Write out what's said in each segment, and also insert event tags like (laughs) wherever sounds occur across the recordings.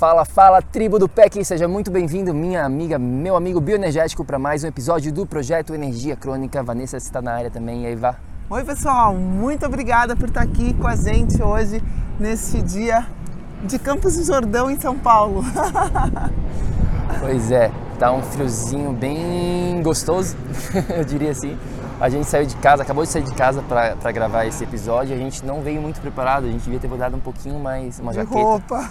Fala, fala, tribo do PEC, seja muito bem-vindo, minha amiga, meu amigo bioenergético, para mais um episódio do Projeto Energia Crônica. Vanessa está na área também, e aí, Vá? Oi, pessoal, muito obrigada por estar aqui com a gente hoje, nesse dia de Campos do Jordão, em São Paulo. (laughs) pois é, tá um friozinho bem gostoso, (laughs) eu diria assim. A gente saiu de casa, acabou de sair de casa para gravar esse episódio. A gente não veio muito preparado, a gente devia ter mudado um pouquinho mais, uma de jaqueta. roupa.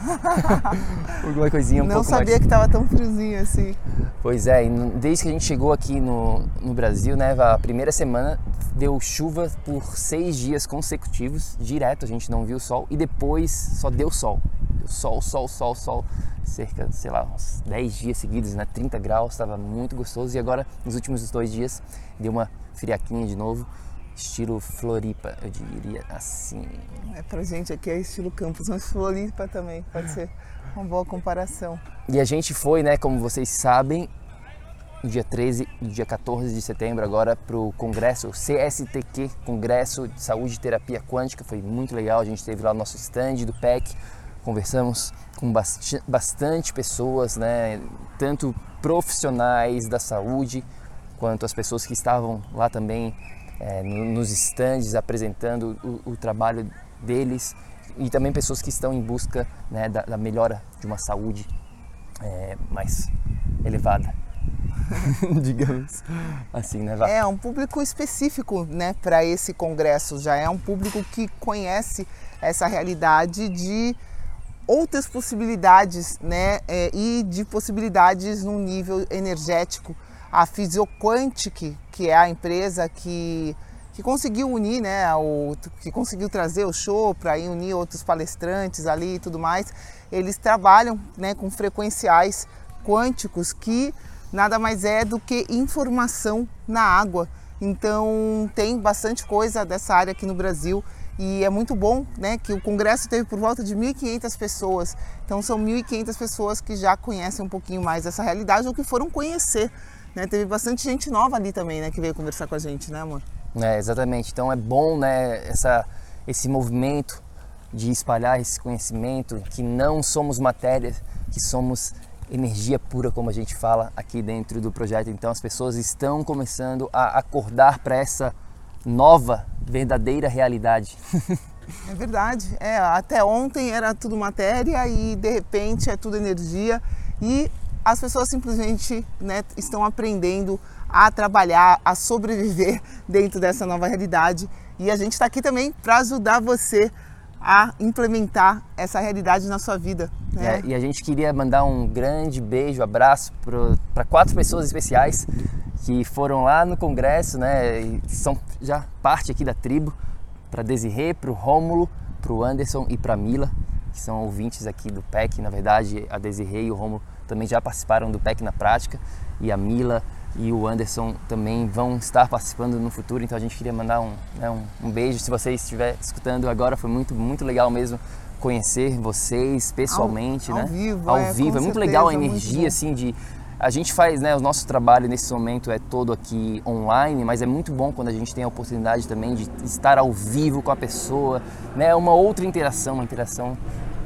(laughs) Alguma coisinha um não pouco sabia mais. que estava tão friozinho assim. Pois é, e desde que a gente chegou aqui no, no Brasil, né, a primeira semana deu chuva por seis dias consecutivos, direto, a gente não viu sol, e depois só deu sol. Deu sol, sol, sol, sol, cerca, sei lá, uns 10 dias seguidos, né, 30 graus, estava muito gostoso, e agora, nos últimos dois dias, deu uma friaquinha de novo, estilo Floripa, eu diria assim. É, pra gente aqui é estilo Campos, mas Floripa também pode ser uma boa comparação. E a gente foi, né, como vocês sabem, dia 13 e dia 14 de setembro agora para o congresso CSTQ, Congresso de Saúde e Terapia Quântica, foi muito legal, a gente teve lá o nosso stand do PEC, conversamos com bastante, bastante pessoas, né, tanto profissionais da saúde, quanto as pessoas que estavam lá também é, nos estandes apresentando o, o, trabalho deles e também pessoas que estão em busca né, da, da, melhora de uma saúde é, mais elevada. (laughs) digamos assim, né? É um público específico, né, para esse congresso. Já é um público que conhece essa realidade de outras possibilidades, né, é, e de possibilidades num nível energético a Physioquantic, que é a empresa que, que conseguiu unir, né, o, que conseguiu trazer o show para unir outros palestrantes ali e tudo mais, eles trabalham né, com frequenciais quânticos que nada mais é do que informação na água. Então tem bastante coisa dessa área aqui no Brasil e é muito bom né, que o congresso teve por volta de 1.500 pessoas. Então são 1.500 pessoas que já conhecem um pouquinho mais dessa realidade ou que foram conhecer né? Teve bastante gente nova ali também, né, que veio conversar com a gente, né, amor? É, exatamente. Então é bom, né, essa, esse movimento de espalhar esse conhecimento que não somos matéria, que somos energia pura, como a gente fala aqui dentro do projeto. Então as pessoas estão começando a acordar para essa nova, verdadeira realidade. é verdade. É, até ontem era tudo matéria e de repente é tudo energia e as pessoas simplesmente né, estão aprendendo a trabalhar, a sobreviver (laughs) dentro dessa nova realidade. E a gente está aqui também para ajudar você a implementar essa realidade na sua vida. Né? É, e a gente queria mandar um grande beijo, abraço para quatro pessoas especiais que foram lá no congresso, né? E são já parte aqui da tribo, para Desirê, para o Rômulo, para o Anderson e para Mila, que são ouvintes aqui do PEC. Na verdade, a Desirê e o Rômulo também já participaram do PEC na prática e a Mila e o Anderson também vão estar participando no futuro, então a gente queria mandar um, né, um, um beijo se você estiver escutando agora, foi muito, muito legal mesmo conhecer vocês pessoalmente, ao, né? Ao vivo, ao é, vivo. É muito certeza, legal a energia assim de A gente faz, né, o nosso trabalho nesse momento é todo aqui online, mas é muito bom quando a gente tem a oportunidade também de estar ao vivo com a pessoa, né, uma outra interação, uma interação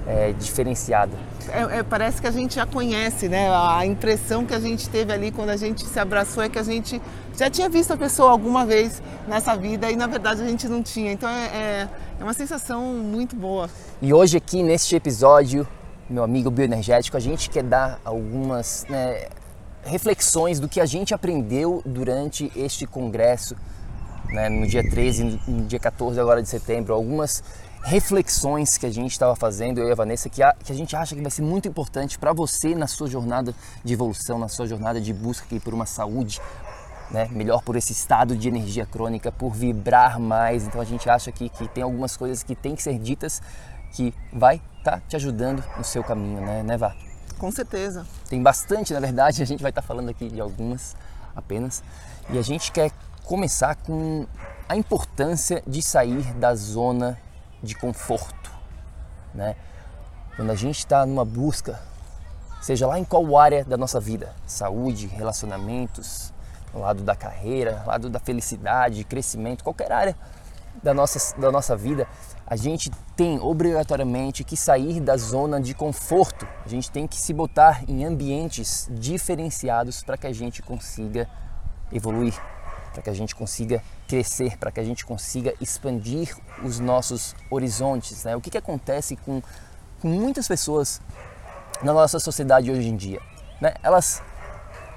é, diferenciada. É, é, parece que a gente já conhece, né? A impressão que a gente teve ali quando a gente se abraçou é que a gente já tinha visto a pessoa alguma vez nessa vida e na verdade a gente não tinha. Então é, é, é uma sensação muito boa. E hoje aqui neste episódio, meu amigo bioenergético, a gente quer dar algumas né, reflexões do que a gente aprendeu durante este congresso, né, no dia 13 no dia 14 agora de setembro, algumas reflexões que a gente estava fazendo, eu e a Vanessa, que a, que a gente acha que vai ser muito importante para você na sua jornada de evolução, na sua jornada de busca aqui por uma saúde né, melhor, por esse estado de energia crônica, por vibrar mais. Então a gente acha que, que tem algumas coisas que tem que ser ditas que vai estar tá te ajudando no seu caminho, né, né Vá? Com certeza. Tem bastante, na verdade, a gente vai estar tá falando aqui de algumas apenas. E a gente quer começar com a importância de sair da zona de conforto, né? Quando a gente está numa busca, seja lá em qual área da nossa vida, saúde, relacionamentos, lado da carreira, lado da felicidade, crescimento, qualquer área da nossa, da nossa vida, a gente tem obrigatoriamente que sair da zona de conforto. A gente tem que se botar em ambientes diferenciados para que a gente consiga evoluir, para que a gente consiga crescer, para que a gente consiga expandir os nossos horizontes. Né? O que, que acontece com, com muitas pessoas na nossa sociedade hoje em dia? Né? Elas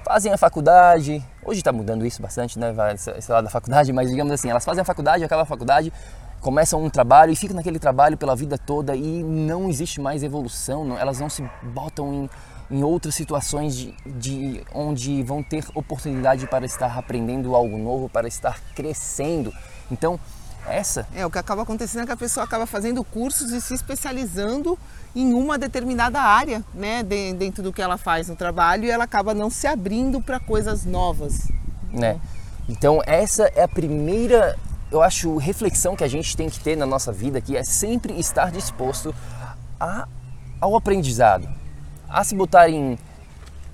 fazem a faculdade, hoje está mudando isso bastante, né? Da faculdade, mas digamos assim, elas fazem a faculdade, acabam a faculdade, começam um trabalho e ficam naquele trabalho pela vida toda e não existe mais evolução, não, elas não se botam em, em outras situações de, de, onde vão ter oportunidade para estar aprendendo algo novo, para estar crescendo. Então, essa. É, o que acaba acontecendo é que a pessoa acaba fazendo cursos e se especializando em uma determinada área, né, dentro do que ela faz no trabalho e ela acaba não se abrindo para coisas novas. Né? Então, essa é a primeira eu acho, reflexão que a gente tem que ter na nossa vida, que é sempre estar disposto a, ao aprendizado, a se botar em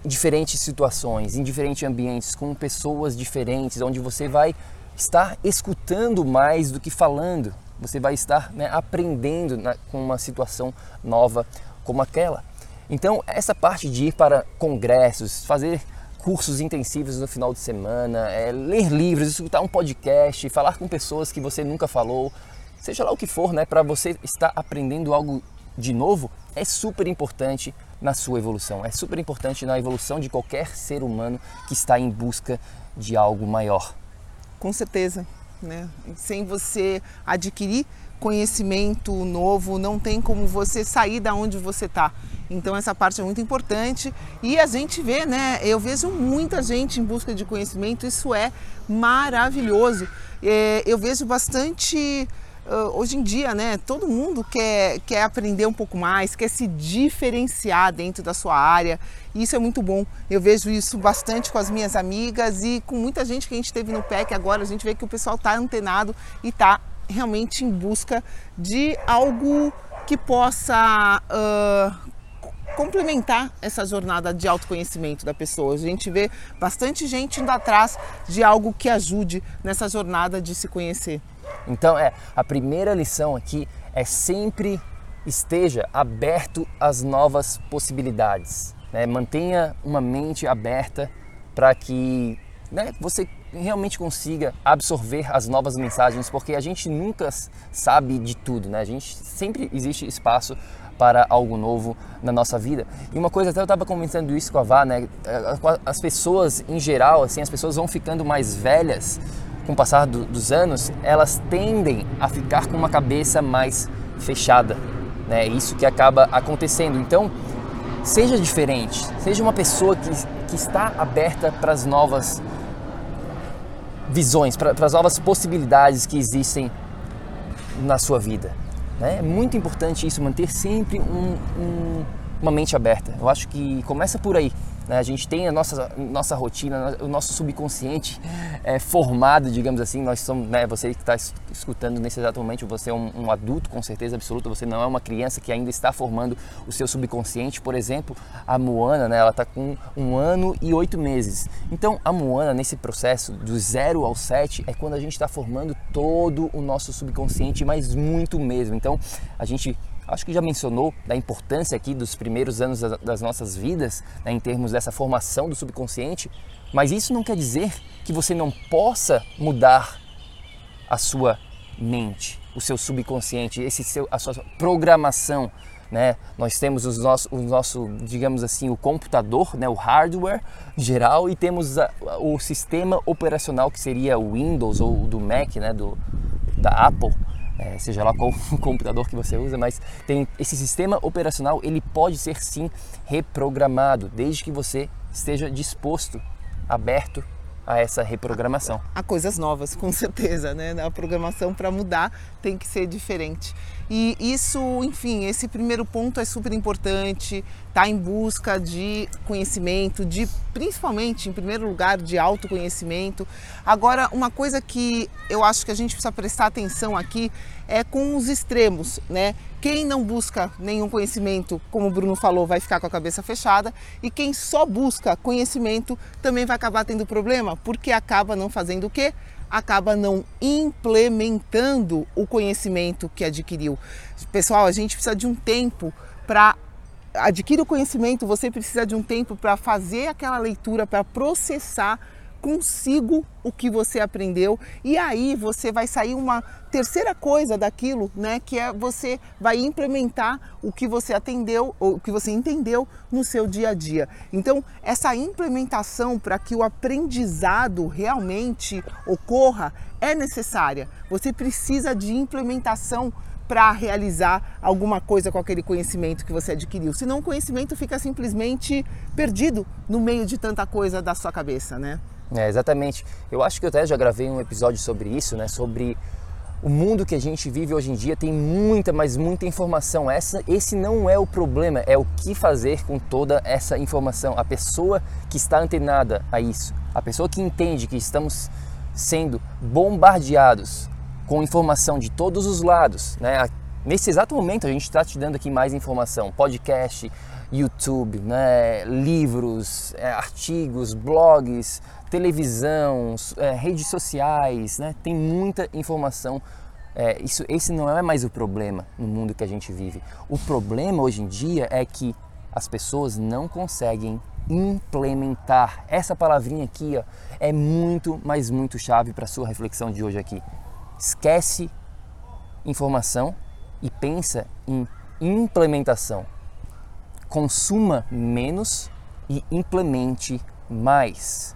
diferentes situações, em diferentes ambientes, com pessoas diferentes, onde você vai estar escutando mais do que falando, você vai estar né, aprendendo na, com uma situação nova como aquela. Então, essa parte de ir para congressos, fazer cursos intensivos no final de semana, é, ler livros, escutar um podcast, falar com pessoas que você nunca falou, seja lá o que for, né, para você estar aprendendo algo de novo, é super importante na sua evolução, é super importante na evolução de qualquer ser humano que está em busca de algo maior. Com certeza, né? Sem você adquirir conhecimento novo, não tem como você sair da onde você está. Então essa parte é muito importante e a gente vê, né? Eu vejo muita gente em busca de conhecimento, isso é maravilhoso. É, eu vejo bastante hoje em dia, né, todo mundo quer, quer aprender um pouco mais, quer se diferenciar dentro da sua área. E isso é muito bom. Eu vejo isso bastante com as minhas amigas e com muita gente que a gente teve no PEC. Agora a gente vê que o pessoal está antenado e está realmente em busca de algo que possa uh, complementar essa jornada de autoconhecimento da pessoa. A gente vê bastante gente indo atrás de algo que ajude nessa jornada de se conhecer. Então, é, a primeira lição aqui é sempre esteja aberto às novas possibilidades. Né? Mantenha uma mente aberta para que né, você realmente consiga absorver as novas mensagens, porque a gente nunca sabe de tudo, né? A gente sempre existe espaço para algo novo na nossa vida. E uma coisa, até eu estava comentando isso com a Vá, né? As pessoas em geral, assim, as pessoas vão ficando mais velhas com o passar do, dos anos, elas tendem a ficar com uma cabeça mais fechada, né? Isso que acaba acontecendo. Então, seja diferente, seja uma pessoa que, que está aberta para as novas visões, para as novas possibilidades que existem na sua vida. Né? É muito importante isso, manter sempre um, um, uma mente aberta. Eu acho que começa por aí. Né? A gente tem a nossa, nossa rotina, o nosso subconsciente é, formado, digamos assim. Nós somos, né, você que está escutando nesse exato momento, você é um, um, adulto com certeza absoluta, você não é uma criança que ainda está formando o seu subconsciente. Por exemplo, a Moana, né, ela está com um ano e oito meses. Então, a Moana, nesse processo do zero ao sete, é quando a gente está formando todo o nosso subconsciente, mas muito mesmo. Então, a gente acho que já mencionou da importância aqui dos primeiros anos das nossas vidas, né, em termos dessa formação do subconsciente, mas isso não quer dizer que você não possa mudar a sua mente, o seu subconsciente, esse seu, a sua programação. Né? Nós temos os nosso, o nosso, digamos assim, o computador, né? o hardware geral, e temos a, o sistema operacional que seria o Windows ou do Mac, né? do, da Apple é, seja lá qual o (laughs) computador que você usa, mas tem esse sistema operacional, ele pode ser sim reprogramado, desde que você esteja disposto, aberto a essa reprogramação. A coisas novas, com certeza, né? A programação para mudar tem que ser diferente. E isso, enfim, esse primeiro ponto é super importante, tá em busca de conhecimento, de principalmente, em primeiro lugar, de autoconhecimento. Agora, uma coisa que eu acho que a gente precisa prestar atenção aqui é com os extremos, né? Quem não busca nenhum conhecimento, como o Bruno falou, vai ficar com a cabeça fechada, e quem só busca conhecimento também vai acabar tendo problema, porque acaba não fazendo o quê? Acaba não implementando o conhecimento que adquiriu. Pessoal, a gente precisa de um tempo para adquirir o conhecimento, você precisa de um tempo para fazer aquela leitura, para processar consigo o que você aprendeu e aí você vai sair uma terceira coisa daquilo, né, que é você vai implementar o que você atendeu ou o que você entendeu no seu dia a dia. Então, essa implementação para que o aprendizado realmente ocorra é necessária. Você precisa de implementação para realizar alguma coisa com aquele conhecimento que você adquiriu. Senão o conhecimento fica simplesmente perdido no meio de tanta coisa da sua cabeça, né? É, exatamente. Eu acho que eu até já gravei um episódio sobre isso, né? Sobre o mundo que a gente vive hoje em dia tem muita, mas muita informação. Essa, esse não é o problema, é o que fazer com toda essa informação. A pessoa que está antenada a isso, a pessoa que entende que estamos sendo bombardeados com informação de todos os lados, né? Nesse exato momento a gente está te dando aqui mais informação, podcast, YouTube, né? livros, é, artigos, blogs, televisão, é, redes sociais, né? tem muita informação. É, isso, esse não é mais o problema no mundo que a gente vive. O problema hoje em dia é que as pessoas não conseguem implementar. Essa palavrinha aqui ó, é muito, mas muito chave para a sua reflexão de hoje aqui. Esquece informação e pensa em implementação. Consuma menos e implemente mais.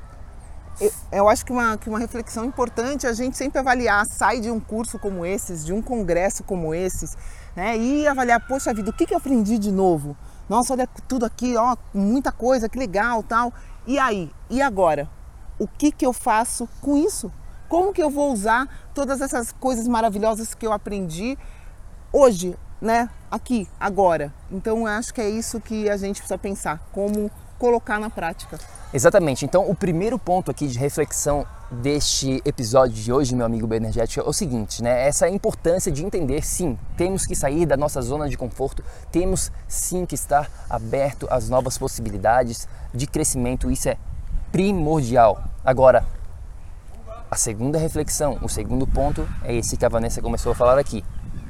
Eu, eu acho que uma, que uma reflexão importante é a gente sempre avaliar, sai de um curso como esses, de um congresso como esses, né? E avaliar, poxa vida, o que, que eu aprendi de novo? Nossa, olha tudo aqui, ó, muita coisa, que legal, tal. E aí? E agora? O que, que eu faço com isso? Como que eu vou usar todas essas coisas maravilhosas que eu aprendi hoje, né? Aqui, agora. Então, acho que é isso que a gente precisa pensar, como colocar na prática. Exatamente. Então, o primeiro ponto aqui de reflexão deste episódio de hoje, meu amigo Benergético, é o seguinte, né? Essa importância de entender, sim, temos que sair da nossa zona de conforto, temos sim que estar aberto às novas possibilidades de crescimento, isso é primordial. Agora, a segunda reflexão, o segundo ponto é esse que a Vanessa começou a falar aqui.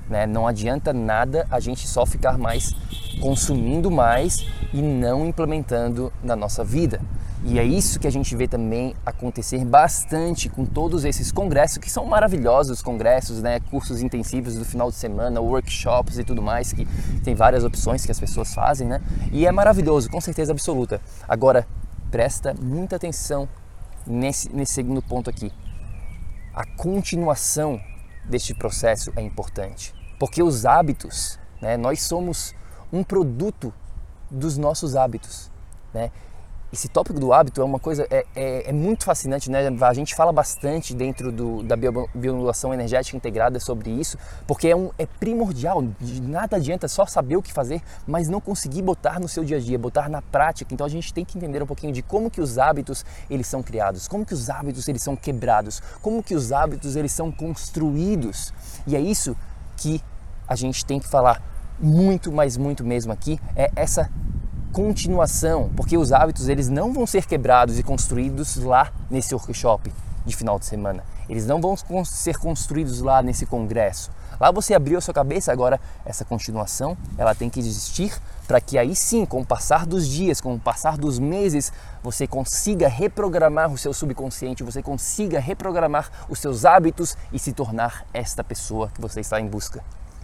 Né? Não adianta nada a gente só ficar mais consumindo mais e não implementando na nossa vida. E é isso que a gente vê também acontecer bastante com todos esses congressos, que são maravilhosos congressos, né? cursos intensivos do final de semana, workshops e tudo mais, que tem várias opções que as pessoas fazem, né? E é maravilhoso, com certeza absoluta. Agora, presta muita atenção nesse, nesse segundo ponto aqui. A continuação deste processo é importante, porque os hábitos, né? nós somos um produto dos nossos hábitos, né? esse tópico do hábito é uma coisa é, é, é, muito fascinante, né? A gente fala bastante dentro do, da biomodulação energética integrada sobre isso, porque é, um, é primordial. Nada adianta só saber o que fazer, mas não conseguir botar no seu dia a dia, botar na prática. Então a gente tem que entender um pouquinho de como que os hábitos eles são criados, como que os hábitos eles são quebrados, como que os hábitos eles são construídos. E é isso que a gente tem que falar muito, mas muito mesmo aqui, é essa continuação, porque os hábitos eles não vão ser quebrados e construídos lá nesse workshop de final de semana. Eles não vão ser construídos lá nesse congresso. Lá você abriu a sua cabeça, agora essa continuação, ela tem que existir para que aí sim, com o passar dos dias, com o passar dos meses, você consiga reprogramar o seu subconsciente, você consiga reprogramar os seus hábitos e se tornar esta pessoa que você está em busca.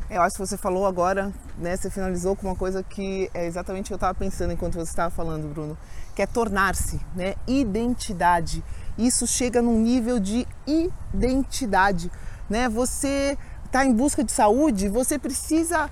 Eu acho que você falou agora, né? Você finalizou com uma coisa que é exatamente o que eu estava pensando enquanto você estava falando, Bruno, que é tornar-se, né? Identidade. Isso chega num nível de identidade, né? Você está em busca de saúde, você precisa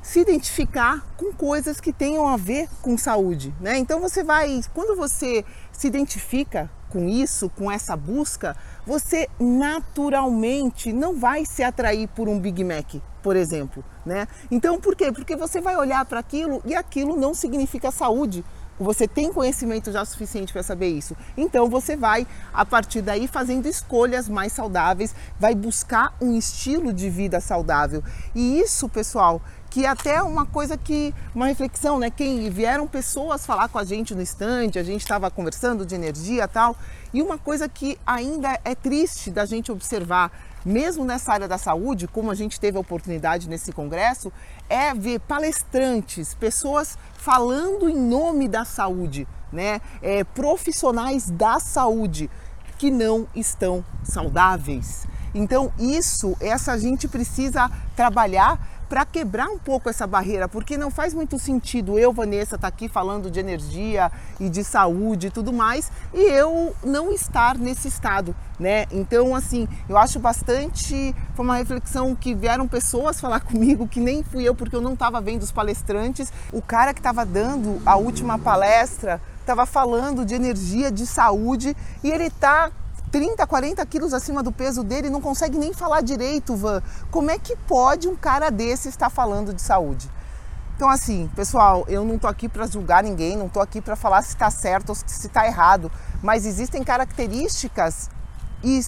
se identificar com coisas que tenham a ver com saúde, né? Então você vai, quando você se identifica com isso, com essa busca, você naturalmente não vai se atrair por um Big Mac, por exemplo, né? Então, por quê? Porque você vai olhar para aquilo e aquilo não significa saúde. Você tem conhecimento já suficiente para saber isso. Então você vai, a partir daí, fazendo escolhas mais saudáveis, vai buscar um estilo de vida saudável. E isso, pessoal, que até uma coisa que, uma reflexão, né? Quem vieram pessoas falar com a gente no estande, a gente estava conversando de energia tal, e uma coisa que ainda é triste da gente observar mesmo nessa área da saúde, como a gente teve a oportunidade nesse congresso, é ver palestrantes, pessoas falando em nome da saúde, né? É, profissionais da saúde que não estão saudáveis. Então, isso, essa gente precisa trabalhar para quebrar um pouco essa barreira, porque não faz muito sentido eu, Vanessa, estar tá aqui falando de energia e de saúde e tudo mais, e eu não estar nesse estado, né? Então, assim, eu acho bastante. Foi uma reflexão que vieram pessoas falar (laughs) comigo, que nem fui eu, porque eu não estava vendo os palestrantes. O cara que estava dando a última palestra estava falando de energia, de saúde, e ele está 30, 40 quilos acima do peso dele, não consegue nem falar direito, Van. Como é que pode um cara desse estar falando de saúde? Então, assim, pessoal, eu não tô aqui para julgar ninguém, não tô aqui para falar se está certo ou se está errado, mas existem características e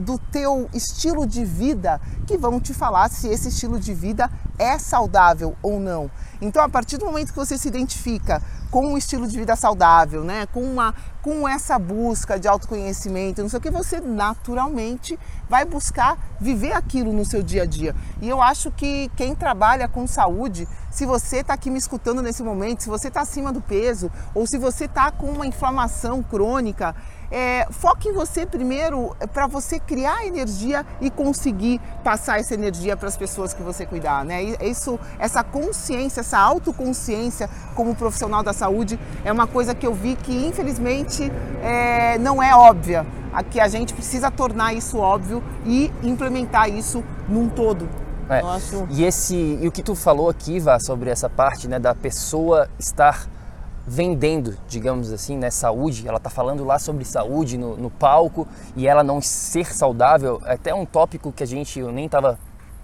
do teu estilo de vida que vão te falar se esse estilo de vida é saudável ou não. Então, a partir do momento que você se identifica com um estilo de vida saudável, né, com uma com essa busca de autoconhecimento, não sei o que, você naturalmente vai buscar viver aquilo no seu dia a dia. E eu acho que quem trabalha com saúde, se você está aqui me escutando nesse momento, se você está acima do peso ou se você está com uma inflamação crônica, é, foque em você primeiro é, para você criar energia e conseguir passar essa energia para as pessoas que você cuidar, né? Isso, essa consciência, essa autoconsciência como profissional da saúde é uma coisa que eu vi que infelizmente é, não é óbvia. Que a gente precisa tornar isso óbvio e implementar isso num todo. É. E esse e o que tu falou aqui, Vá, sobre essa parte né, da pessoa estar vendendo, digamos assim, né, saúde. Ela está falando lá sobre saúde no, no, palco e ela não ser saudável. É até um tópico que a gente eu nem estava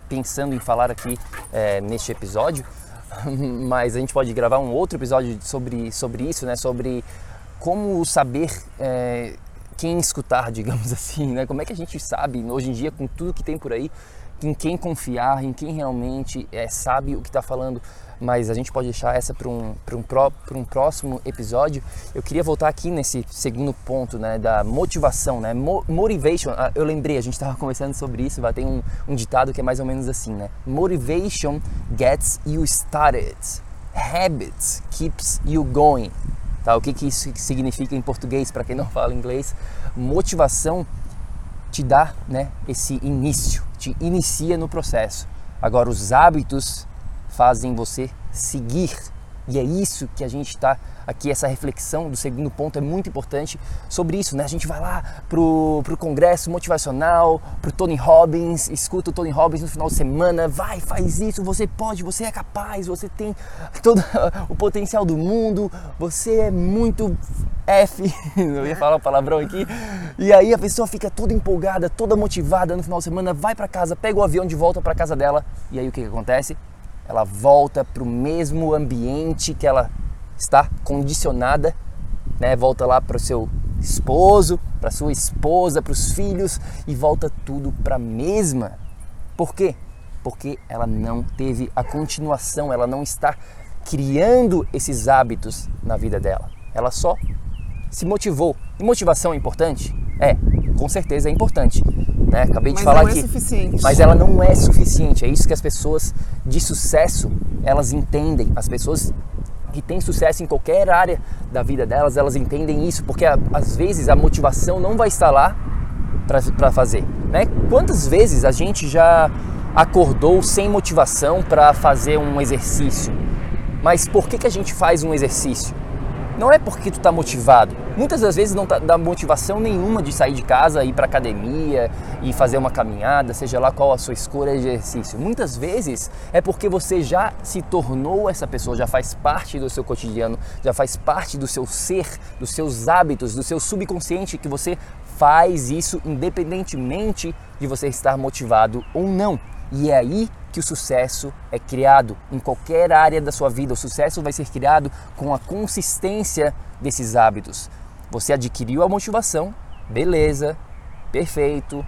pensando em falar aqui é, neste episódio, (laughs) mas a gente pode gravar um outro episódio sobre, sobre isso, né, sobre como saber é, quem escutar, (laughs) digamos assim, né? Como é que a gente sabe hoje em dia com tudo que tem por aí em quem confiar, em quem realmente é, sabe o que está falando mas a gente pode deixar essa para um, um, um próximo episódio. Eu queria voltar aqui nesse segundo ponto né, da motivação, né? Mo motivation, ah, eu lembrei, a gente estava (laughs) conversando sobre isso, vai ter um, um ditado que é mais ou menos assim, né? Motivation gets you started, habits keeps you going. Tá? O que, que isso significa em português, para quem não (laughs) fala inglês? Motivação te dá né, esse início, te inicia no processo. Agora, os hábitos fazem você seguir E é isso que a gente está aqui, essa reflexão do segundo ponto é muito importante sobre isso, né? A gente vai lá pro, pro congresso motivacional, pro Tony Robbins, escuta o Tony Robbins no final de semana, vai, faz isso, você pode, você é capaz, você tem todo (laughs) o potencial do mundo, você é muito F, (laughs) eu ia falar um palavrão aqui, e aí a pessoa fica toda empolgada, toda motivada no final de semana, vai para casa, pega o avião de volta para casa dela, e aí o que, que acontece? ela volta para o mesmo ambiente que ela está condicionada, né? Volta lá para o seu esposo, para sua esposa, para os filhos e volta tudo para a mesma. Por quê? Porque ela não teve a continuação, ela não está criando esses hábitos na vida dela. Ela só se motivou. E motivação é importante? É, com certeza é importante. Né? Acabei de mas falar não aqui. É suficiente. Mas ela não é suficiente. É isso que as pessoas de sucesso elas entendem. As pessoas que têm sucesso em qualquer área da vida delas, elas entendem isso, porque às vezes a motivação não vai estar lá para fazer. Né? Quantas vezes a gente já acordou sem motivação para fazer um exercício? Mas por que, que a gente faz um exercício? Não é porque tu está motivado. Muitas das vezes não tá, dá motivação nenhuma de sair de casa, ir para academia e fazer uma caminhada, seja lá qual a sua escolha de exercício. Muitas vezes é porque você já se tornou essa pessoa, já faz parte do seu cotidiano, já faz parte do seu ser, dos seus hábitos, do seu subconsciente que você faz isso independentemente de você estar motivado ou não. E é aí que o sucesso é criado em qualquer área da sua vida. O sucesso vai ser criado com a consistência desses hábitos. Você adquiriu a motivação, beleza, perfeito,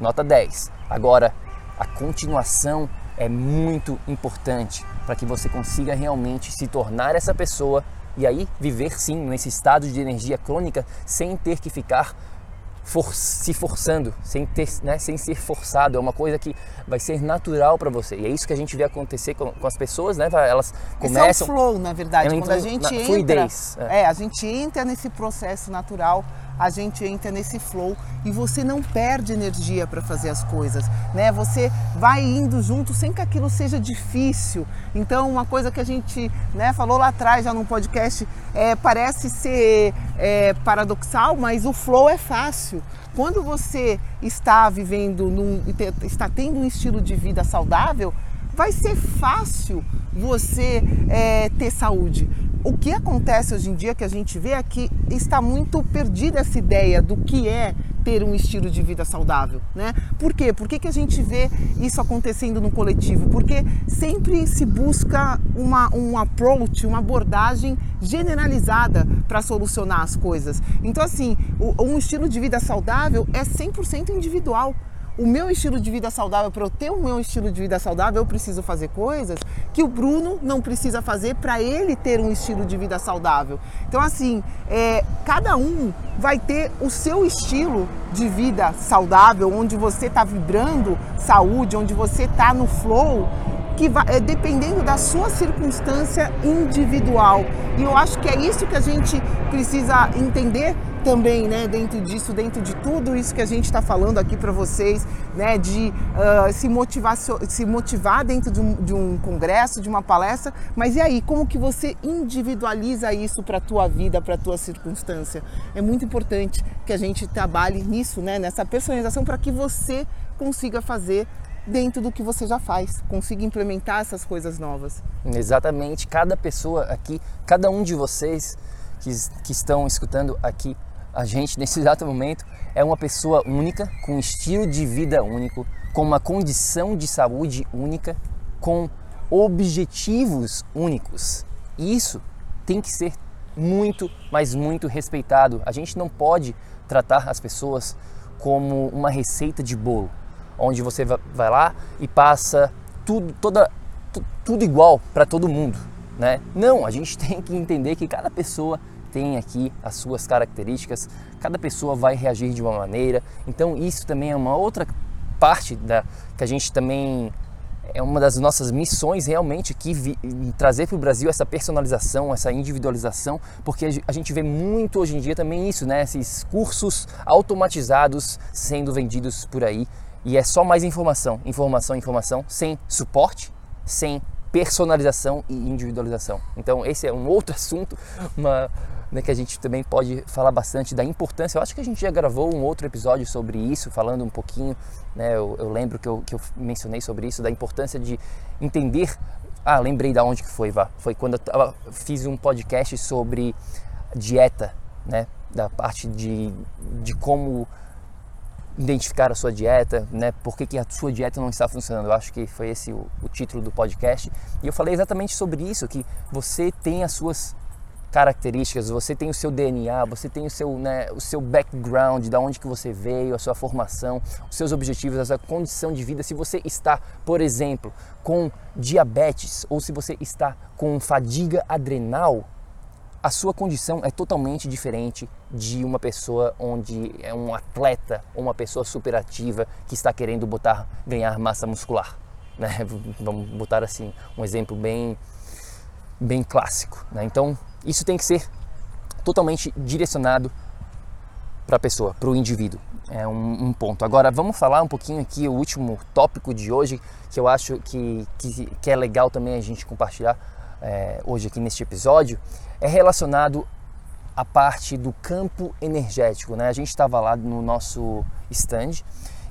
nota 10. Agora, a continuação é muito importante para que você consiga realmente se tornar essa pessoa e aí viver sim nesse estado de energia crônica sem ter que ficar for, se forçando, sem, ter, né, sem ser forçado. É uma coisa que vai ser natural para você. E é isso que a gente vê acontecer com, com as pessoas, né? Elas começam. Esse é o flow, na verdade. Quando a gente entra. Fluidez. É. é, a gente entra nesse processo natural a gente entra nesse flow e você não perde energia para fazer as coisas, né? Você vai indo junto sem que aquilo seja difícil. Então, uma coisa que a gente né, falou lá atrás, já no podcast, é, parece ser é, paradoxal, mas o flow é fácil. Quando você está vivendo, num, está tendo um estilo de vida saudável, vai ser fácil você é, ter saúde o que acontece hoje em dia que a gente vê é que está muito perdida essa ideia do que é ter um estilo de vida saudável, né? Por quê? Por que, que a gente vê isso acontecendo no coletivo? Porque sempre se busca uma, um approach, uma abordagem generalizada para solucionar as coisas. Então, assim, um estilo de vida saudável é 100% individual o meu estilo de vida saudável, para eu ter o meu estilo de vida saudável, eu preciso fazer coisas que o Bruno não precisa fazer para ele ter um estilo de vida saudável. Então, assim, é, cada um vai ter o seu estilo de vida saudável, onde você está vibrando saúde, onde você está no flow que vai, é, dependendo da sua circunstância individual. E eu acho que é isso que a gente precisa entender também, né, dentro disso, dentro de tudo isso que a gente está falando aqui para vocês, né, de uh, se, motivar, se motivar dentro de um, de um, congresso, de uma palestra, mas e aí, como que você individualiza isso para a tua vida, para a tua circunstância? É muito importante que a gente trabalhe nisso, né, nessa personalização para que você consiga fazer dentro do que você já faz, consiga implementar essas coisas novas. Exatamente, cada pessoa aqui, cada um de vocês que, que estão escutando aqui a gente nesse exato momento é uma pessoa única, com um estilo de vida único, com uma condição de saúde única, com objetivos únicos. E isso tem que ser muito, mas muito respeitado. A gente não pode tratar as pessoas como uma receita de bolo, onde você vai lá e passa tudo, toda, tudo igual para todo mundo. Né? Não, a gente (laughs) tem que entender que cada pessoa tem aqui as suas características, cada pessoa vai reagir de uma maneira. Então isso também é uma outra parte da que a gente também é uma das nossas missões realmente aqui trazer para o Brasil essa personalização, essa individualização, porque a gente vê muito hoje em dia também isso, né? Esses cursos automatizados sendo vendidos por aí e é só mais informação, informação, informação, sem suporte, sem personalização e individualização. Então esse é um outro (laughs) assunto, uma, né, que a gente também pode falar bastante da importância. Eu acho que a gente já gravou um outro episódio sobre isso, falando um pouquinho, né, eu, eu lembro que eu, que eu mencionei sobre isso, da importância de entender. Ah, lembrei da onde que foi, Vá. Foi quando eu tava, fiz um podcast sobre dieta, né, da parte de, de como identificar a sua dieta, né? Por que, que, a sua dieta não está funcionando? Eu acho que foi esse o, o, título do podcast. E eu falei exatamente sobre isso, que você tem as suas características, você tem o seu DNA, você tem o seu, né, o seu background, da onde que você veio, a sua formação, os seus objetivos, a sua condição de vida. Se você está, por exemplo, com diabetes ou se você está com fadiga adrenal, a sua condição é totalmente diferente de uma pessoa onde é um atleta ou uma pessoa superativa que está querendo botar ganhar massa muscular, né? (laughs) Vamos botar assim um exemplo bem bem clássico, né? Então isso tem que ser totalmente direcionado para a pessoa, para o indivíduo. É um, um, ponto. Agora vamos falar um pouquinho aqui o último tópico de hoje que eu acho que, que, que é legal também a gente compartilhar é, hoje aqui neste episódio é relacionado à parte do campo energético. Né? A gente estava lá no nosso stand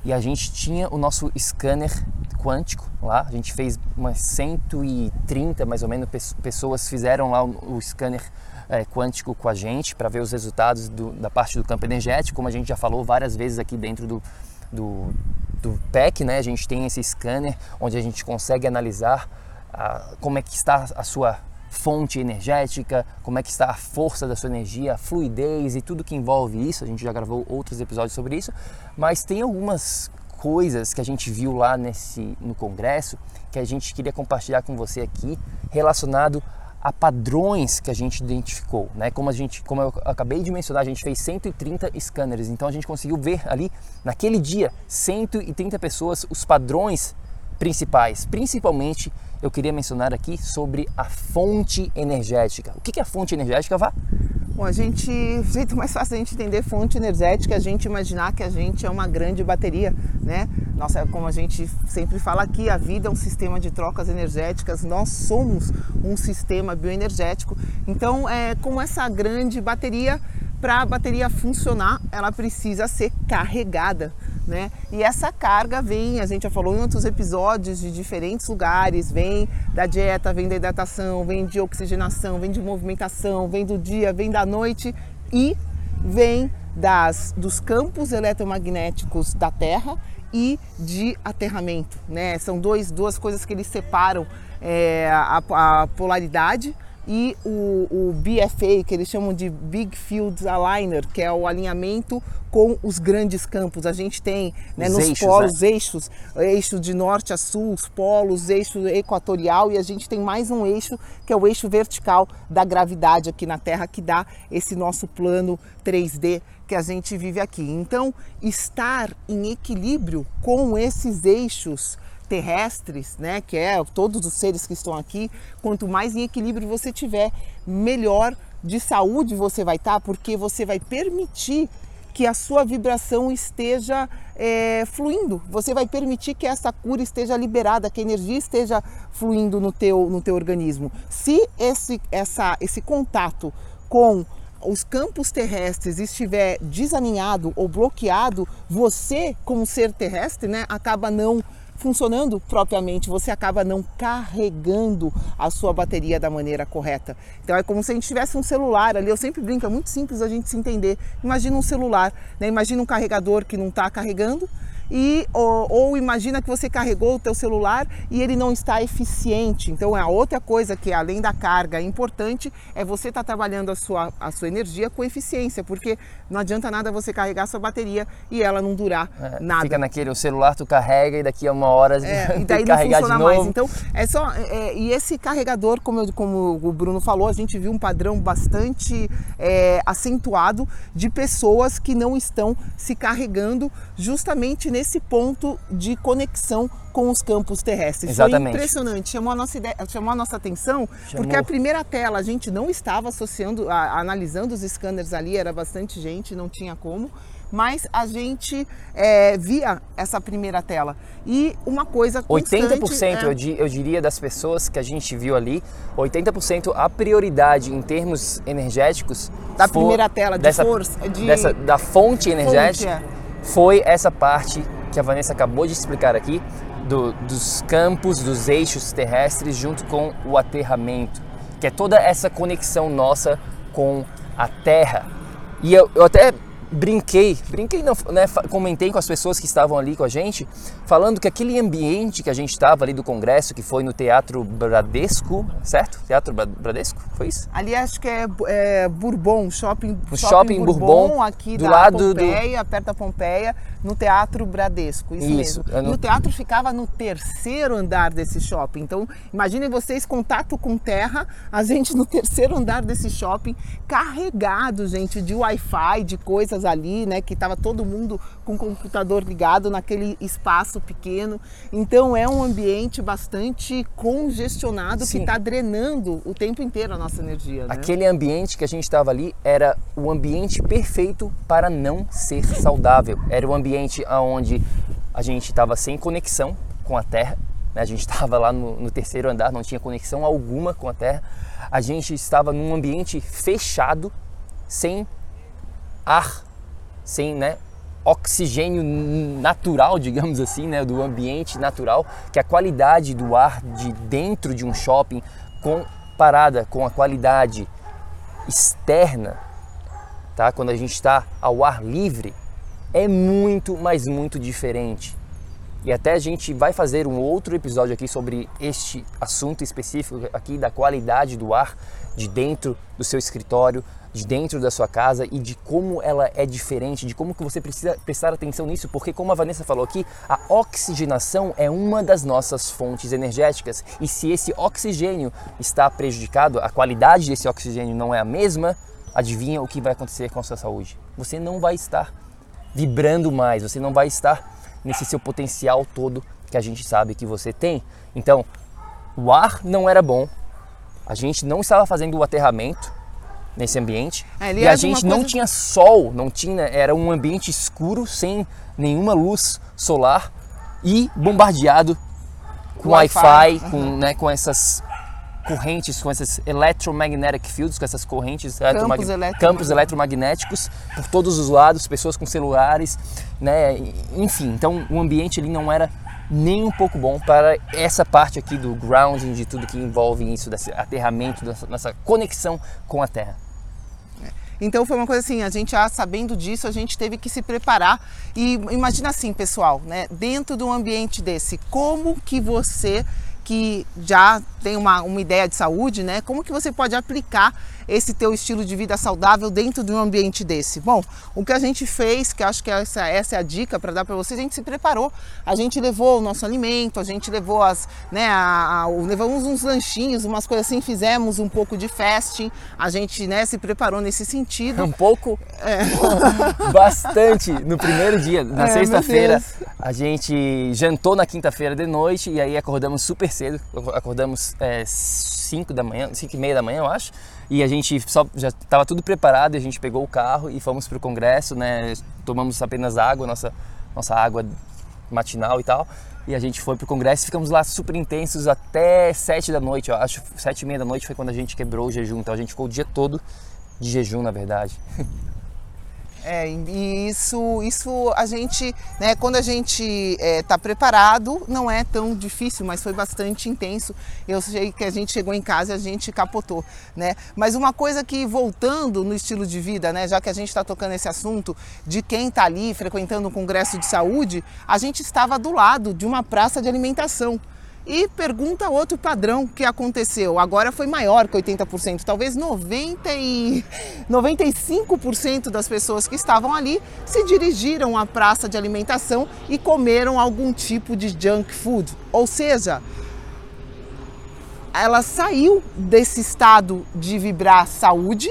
e a gente tinha o nosso scanner quântico lá. A gente fez umas 130 mais ou menos pessoas fizeram lá o, scanner é, quântico com a gente para ver os resultados do, da parte do campo energético, como a gente já falou várias vezes aqui dentro do, do, do PEC, né? A gente tem esse scanner onde a gente consegue analisar a, como é que está a sua fonte energética, como é que está a força da sua energia, a fluidez e tudo que envolve isso. A gente já gravou outros episódios sobre isso, mas tem algumas coisas que a gente viu lá nesse no congresso que a gente queria compartilhar com você aqui relacionado a padrões que a gente identificou, né? Como a gente, como eu acabei de mencionar, a gente fez 130 scanners, então a gente conseguiu ver ali naquele dia 130 pessoas os padrões principais, principalmente eu queria mencionar aqui sobre a fonte energética. O que é a fonte energética, Vá? Bom, a gente, o jeito mais fácil da gente entender fonte energética é a gente imaginar que a gente é uma grande bateria, né? Nossa, como a gente sempre fala aqui, a vida é um sistema de trocas energéticas, nós somos um sistema bioenergético. Então, é como essa grande bateria, para a bateria funcionar, ela precisa ser carregada. Né? E essa carga vem, a gente já falou em outros episódios de diferentes lugares, vem da dieta, vem da hidratação, vem de oxigenação, vem de movimentação, vem do dia, vem da noite e vem das, dos campos eletromagnéticos da Terra e de aterramento, né? São dois, duas coisas que eles separam é, a, a polaridade e o, o BFA, que eles chamam de Big Field Aligner, que é o alinhamento com os grandes campos. A gente tem né, nos eixos, polos, né? eixos, eixo de norte a sul, os polos, eixo equatorial, e a gente tem mais um eixo, que é o eixo vertical da gravidade aqui na Terra, que dá esse nosso plano 3D que a gente vive aqui. Então, estar em equilíbrio com esses eixos terrestres, né, que é todos os seres que estão aqui, quanto mais em equilíbrio você tiver, melhor de saúde você vai estar, porque você vai permitir que a sua vibração esteja é, fluindo. Você vai permitir que essa cura esteja liberada, que a energia esteja fluindo no teu, no teu organismo. Se esse, essa, esse contato com os campos terrestres estiver desalinhado ou bloqueado, você, como ser terrestre, né, acaba não funcionando propriamente, você acaba não carregando a sua bateria da maneira correta. Então é como se a gente tivesse um celular ali, eu sempre brinco, é muito simples a gente se entender. Imagina um celular, né? imagina um carregador que não está carregando, e ou, ou, imagina que você carregou o teu celular e ele não está eficiente. Então a outra coisa que além da carga é importante é você estar tá trabalhando a sua, a sua energia com eficiência, porque não adianta nada você carregar a sua bateria e ela não durar é, nada. Fica naquele, o celular tu carrega e daqui a uma hora é, (laughs) e daí não funciona mais. Então é só é, e esse carregador, como, eu, como o Bruno falou, a gente viu um padrão bastante é, acentuado de pessoas que não estão se carregando justamente nesse nesse ponto de conexão com os campos terrestres. Exatamente. Foi impressionante, chamou a nossa, ideia, chamou a nossa atenção, Chamou. porque a primeira tela a gente não estava associando, a- analisando os scanners ali, era bastante gente, não tinha como, mas a gente é, via essa primeira tela. E uma coisa constante... 80% é- eu, di- eu diria das pessoas que a gente viu ali, 80% a prioridade em termos energéticos Da primeira tela, de dessa, força, de- dessa- da fonte energética é. Foi essa parte que a Vanessa acabou de explicar aqui do- dos campos, dos eixos terrestres junto com o aterramento, que é toda essa conexão nossa com a Terra. E eu, eu até brinquei, brinquei não, né, comentei com as pessoas que estavam ali com a gente, falando que aquele ambiente que a gente estava ali do congresso, que foi no Teatro Bradesco, certo? Teatro Bra- Bradesco, foi isso? Ali acho que é, é Bourbon, shopping, O Shopping Bourbon, aqui do da lado do- Pompeia, perto da Pompeia, no Teatro Bradesco, isso, Isso, mesmo. é no- E o teatro ficava no terceiro andar desse shopping. Então, imaginem vocês contato com terra, a gente no terceiro andar desse shopping, carregado, gente, de Wi-Fi, de coisas ali, né, que tava todo mundo com o computador ligado naquele espaço pequeno. Então, é um ambiente bastante congestionado Sim. que está drenando o tempo inteiro a nossa energia, né? Aquele ambiente que a gente estava ali era o ambiente perfeito para não ser saudável. Era o ambiente onde a gente estava sem conexão com a Terra. né? A gente (laughs) estava lá no, no terceiro andar, não tinha conexão alguma com a Terra. A gente estava num ambiente fechado, sem ar, sem né, oxigênio natural, digamos assim, né, do ambiente natural, que a qualidade do ar de dentro de um shopping comparada com a qualidade externa, tá? Quando a gente está ao ar livre, é muito, mas muito diferente. E até a gente vai fazer um outro episódio aqui sobre este assunto específico aqui da qualidade do ar de dentro do seu escritório, de dentro da sua casa e de como ela é diferente, de como que você precisa prestar atenção nisso, porque como a Vanessa falou aqui, a oxigenação é uma das nossas fontes energéticas e se esse oxigênio está prejudicado, a qualidade desse oxigênio não é a mesma, adivinha o que vai acontecer com a sua saúde? Você não vai estar vibrando mais, você não vai estar nesse seu potencial todo que a gente sabe que você tem. Então, o ar não era bom, a gente não estava fazendo o aterramento nesse ambiente É, e a gente não coisa- tinha sol, não tinha, era um ambiente escuro sem nenhuma luz solar e bombardeado com Wi-Fi. Wi-Fi, com, né, com essas correntes, com essas electromagnetic fields, com essas correntes eletromag- eletromagnéticos. campos eletromagnéticos por todos os lados, pessoas com celulares, né? Enfim, então o ambiente ali não era nem um pouco bom para essa parte aqui do grounding, de tudo que envolve isso, desse aterramento, dessa, conexão com a Terra. Então foi uma coisa assim, a gente já sabendo disso, a gente teve que se preparar e imagina assim, pessoal, né, dentro de um ambiente desse, como que você que já tem uma, uma ideia de saúde, né, como que você pode aplicar esse teu estilo de vida saudável dentro de um ambiente desse? Bom, o que a gente fez, que acho que essa, essa é a dica para dar para vocês, a gente se preparou, a gente levou o nosso alimento, a gente levou as, né, a, a, levamos uns lanchinhos, umas coisas assim, fizemos um pouco de fasting, a gente, né, se preparou nesse sentido. Um pouco, (laughs) bastante no primeiro dia, na É, sexta-feira. A gente jantou na quinta-feira de noite e aí acordamos super cedo. Acordamos 5 da manhã, 5 e meia da manhã, eu acho. E a gente só já estava tudo preparado, a gente pegou o carro e fomos para o congresso, né? Tomamos apenas água, nossa, nossa água matinal e tal. E a gente foi pro congresso e ficamos lá super intensos até sete da noite, eu acho. Sete e meia da noite foi quando a gente quebrou o jejum. Então a gente ficou o dia todo de jejum, na verdade. (laughs) É, e isso, isso a gente, né, quando a gente está preparado, não é tão difícil, mas foi bastante intenso. Eu sei que a gente chegou em casa e a gente capotou, né? Mas uma coisa que, voltando no estilo de vida, né, já que a gente está tocando esse assunto de quem está ali frequentando um congresso de saúde, a gente estava do lado de uma praça de alimentação. E pergunta outro padrão que aconteceu. Agora foi maior que 80%, talvez 90 e 95% das pessoas que estavam ali se dirigiram à praça de alimentação e comeram algum tipo de junk food. Ou seja, ela saiu desse estado de vibrar saúde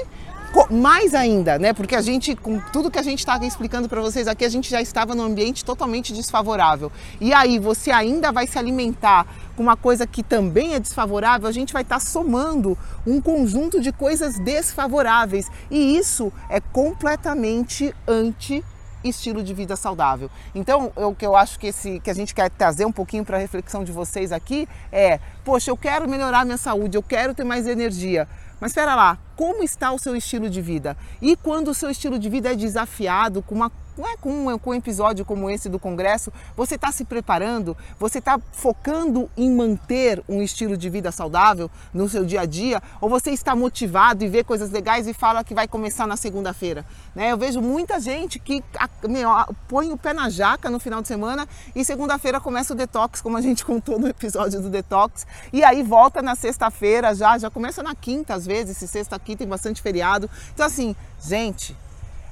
mais ainda, né? Porque a gente, com tudo que a gente está explicando para vocês aqui, a gente já estava num ambiente totalmente desfavorável. E aí você ainda vai se alimentar com uma coisa que também é desfavorável, a gente vai estar tá somando um conjunto de coisas desfavoráveis. E isso é completamente anti estilo de vida saudável. Então, o que eu acho que, esse, que a gente quer trazer um pouquinho para a reflexão de vocês aqui é: poxa, eu quero melhorar minha saúde, eu quero ter mais energia. Mas espera lá, como está o seu estilo de vida? E quando o seu estilo de vida é desafiado com uma não é com um, com um episódio como esse do Congresso, você está se preparando, você está focando em manter um estilo de vida saudável no seu dia a dia, ou você está motivado e vê coisas legais e fala que vai começar na segunda-feira. Né? Eu vejo muita gente que meu, põe o pé na jaca no final de semana e segunda-feira começa o detox, como a gente contou no episódio do detox, e aí volta na sexta-feira já, já começa na quinta às vezes, se sexta aqui tem bastante feriado. Então assim, gente,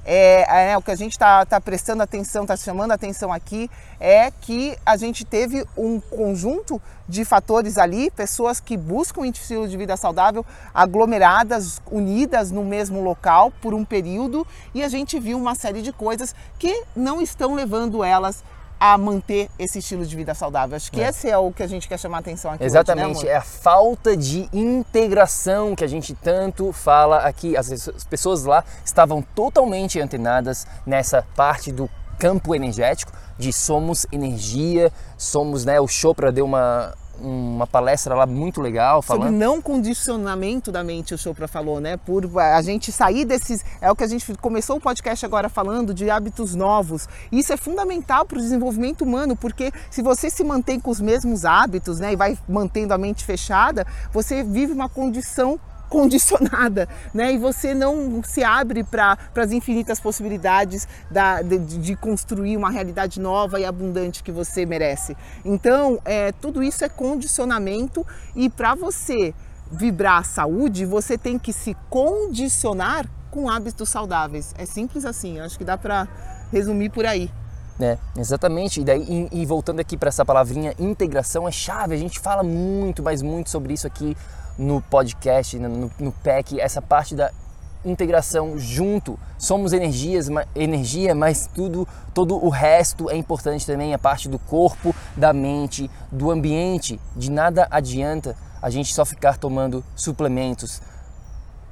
é, é, o que a gente está tá prestando atenção, está chamando atenção aqui, é que a gente teve um conjunto de fatores ali, pessoas que buscam um estilo de vida saudável, aglomeradas, unidas no mesmo local por um período, e a gente viu uma série de coisas que não estão levando elas a manter esse estilo de vida saudável. Acho que é. esse é o que a gente quer chamar a atenção aqui. Exatamente, hoje, né, é a falta de integração que a gente tanto fala aqui. As pessoas lá estavam totalmente antenadas nessa parte do campo energético de somos energia, somos, né, o Chopra deu uma uma palestra lá muito legal falando sobre não condicionamento da mente o Chopra falou né? Por a gente sair desses é o que a gente começou o podcast agora falando de hábitos novos. Isso é fundamental para o desenvolvimento humano porque se você se mantém com os mesmos hábitos né e vai mantendo a mente fechada você vive uma condição condicionada, né? E você não se abre para as infinitas possibilidades da, de, de, construir uma realidade nova e abundante que você merece. Então, é, tudo isso é condicionamento e para você vibrar a saúde, você tem que se condicionar com hábitos saudáveis. É simples assim, acho que dá para resumir por aí. É, exatamente. E daí, e, e voltando aqui para essa palavrinha integração é chave. A gente fala muito, mas muito sobre isso aqui no podcast, no, no PEC, essa parte da integração junto. Somos energias, energia, mas tudo, todo o resto é importante também, a parte do corpo, da mente, do ambiente. De nada adianta a gente só ficar tomando suplementos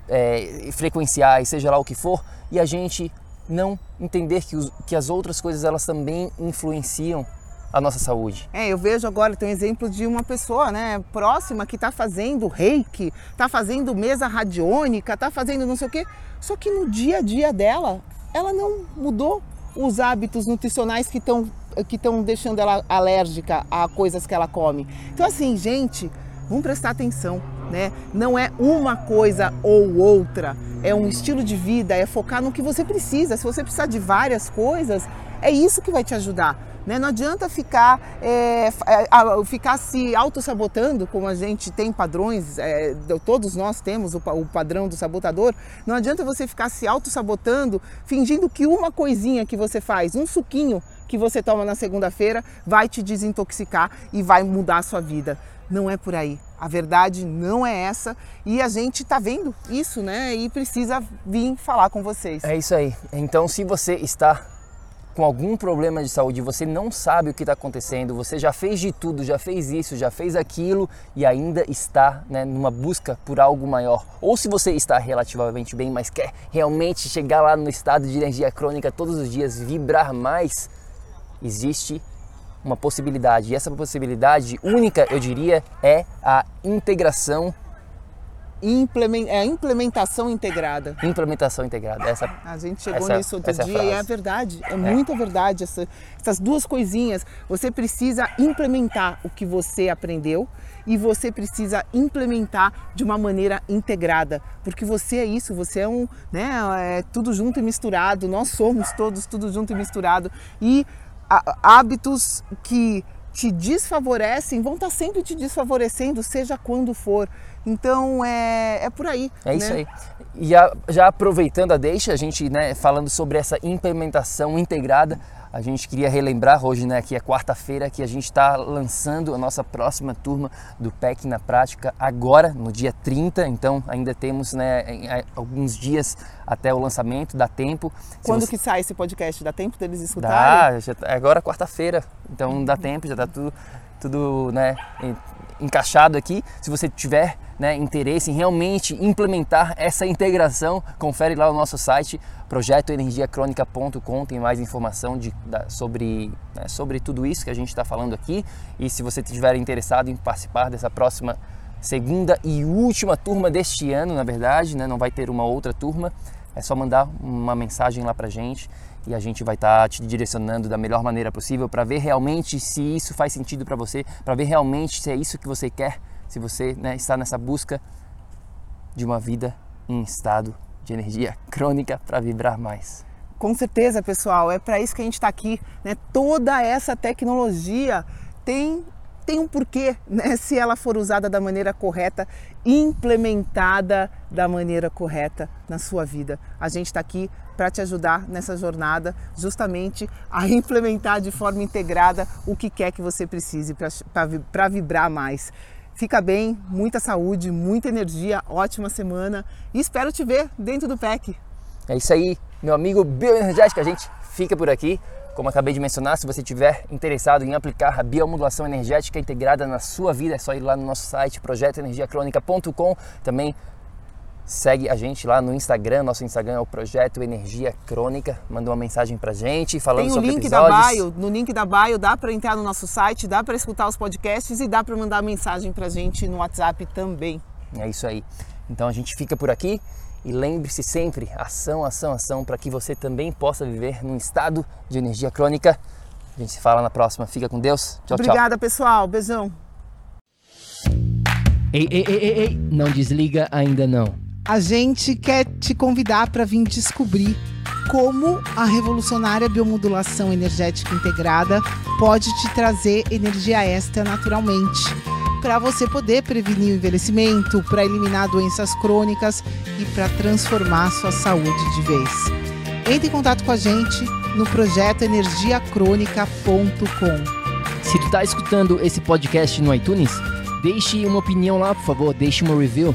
é, frequenciais, seja lá o que for, e a gente não entender que, os, que as outras coisas elas também influenciam a nossa saúde. É, eu vejo agora, tem um exemplo de uma pessoa né, próxima que está fazendo reiki, está fazendo mesa radiônica, está fazendo não sei o quê, só que no dia a dia dela, ela não mudou os hábitos nutricionais que estão que estão deixando ela alérgica a coisas que ela come. Então assim, gente, vamos prestar atenção, né? Não é uma coisa ou outra, é um estilo de vida, é focar no que você precisa. Se você precisar de várias coisas, é isso que vai te ajudar. Né? Não adianta ficar, é, é ficar se auto-sabotando, como a gente tem padrões, é, todos nós temos o, o, padrão do sabotador. Não adianta você ficar se auto-sabotando, fingindo que uma coisinha que você faz, um suquinho que você toma na segunda-feira, vai te desintoxicar e vai mudar a sua vida. Não é por aí. A verdade não é essa e a gente está vendo isso, né? E precisa vir falar com vocês. É isso aí. Então, se você está com algum problema de saúde, você não sabe o que está acontecendo, você já fez de tudo, já fez isso, já fez aquilo e ainda está né, numa busca por algo maior. Ou se você está relativamente bem, mas quer realmente chegar lá no estado de energia crônica todos os dias, vibrar mais, existe uma possibilidade. E essa possibilidade única, eu diria, é a integração é a implementação integrada. Implementação integrada. Essa, a gente chegou essa, nisso outro dia é e é verdade, é, é. muita verdade. Essa, essas duas coisinhas, você precisa implementar o que você aprendeu e você precisa implementar de uma maneira integrada, porque você é isso, você é um, né, é tudo junto e misturado, nós somos todos tudo junto e misturado e hábitos que te desfavorecem vão estar sempre te desfavorecendo, seja quando for. Então é, é por aí. É né? isso aí. E já, já, aproveitando a deixa, a gente né, falando sobre essa implementação integrada, A gente queria relembrar hoje, né, que é quarta-feira, que a gente está lançando a nossa próxima turma do PEC na prática agora, no dia 30. Então ainda temos né, alguns dias até o lançamento, dá tempo. Quando você... que sai esse podcast? Dá tempo deles escutarem? Dá, já, tá, agora quarta-feira, então dá tempo, já está tudo, tudo né, encaixado aqui. Se você tiver né, interesse em realmente implementar essa integração, confere lá no nosso site projetoenergiacronica.com, tem mais informação de, da, sobre, né, sobre tudo isso que a gente está falando aqui. E se você estiver interessado em participar dessa próxima segunda e última turma deste ano, na verdade, né, não vai ter uma outra turma, é só mandar uma mensagem lá para gente e a gente vai estar tá te direcionando da melhor maneira possível para ver realmente se isso faz sentido para você, para ver realmente se é isso que você quer se você né, está nessa busca de uma vida em estado de energia (laughs) crônica para vibrar mais. Com certeza, pessoal, é para isso que a gente está aqui. Né? Toda essa tecnologia tem, tem um porquê, (laughs) né? se ela for usada da maneira correta, implementada da maneira correta na sua vida. A gente está aqui para te ajudar nessa jornada, justamente a (laughs) implementar de forma integrada o que quer que você precise para vibrar mais. Fica bem, muita saúde, muita energia, ótima semana e espero te ver dentro do PEC. É isso aí, meu amigo bioenergético, a gente fica por aqui. Como acabei de mencionar, se você estiver interessado em aplicar a biomodulação energética integrada na sua vida, é só ir lá no nosso site projetoenergiacronica.com. Também Segue a gente lá no Instagram, nosso Instagram é o Projeto Energia Crônica. Manda uma mensagem pra gente falando sobre Tem o link episódios. da bio, no link da bio dá para entrar no nosso site, dá para escutar os podcasts e dá para mandar mensagem pra gente no WhatsApp também. É isso aí. Então a gente fica por aqui e lembre-se sempre, ação, ação, ação, para que você também possa viver num estado de energia crônica. A gente se fala na próxima. Fica com Deus. Tchau, Obrigada, tchau. pessoal. Beijão. Ei, ei, ei, ei, ei, não desliga ainda não a gente quer te convidar para vir descobrir como a revolucionária biomodulação energética integrada pode te trazer energia extra naturalmente, para você poder prevenir o envelhecimento, para eliminar doenças crônicas e para transformar sua saúde de vez. Entre em contato com a gente no projeto energiacronica.com. Se tu está escutando esse podcast no iTunes, deixe uma opinião lá, por favor, deixe uma review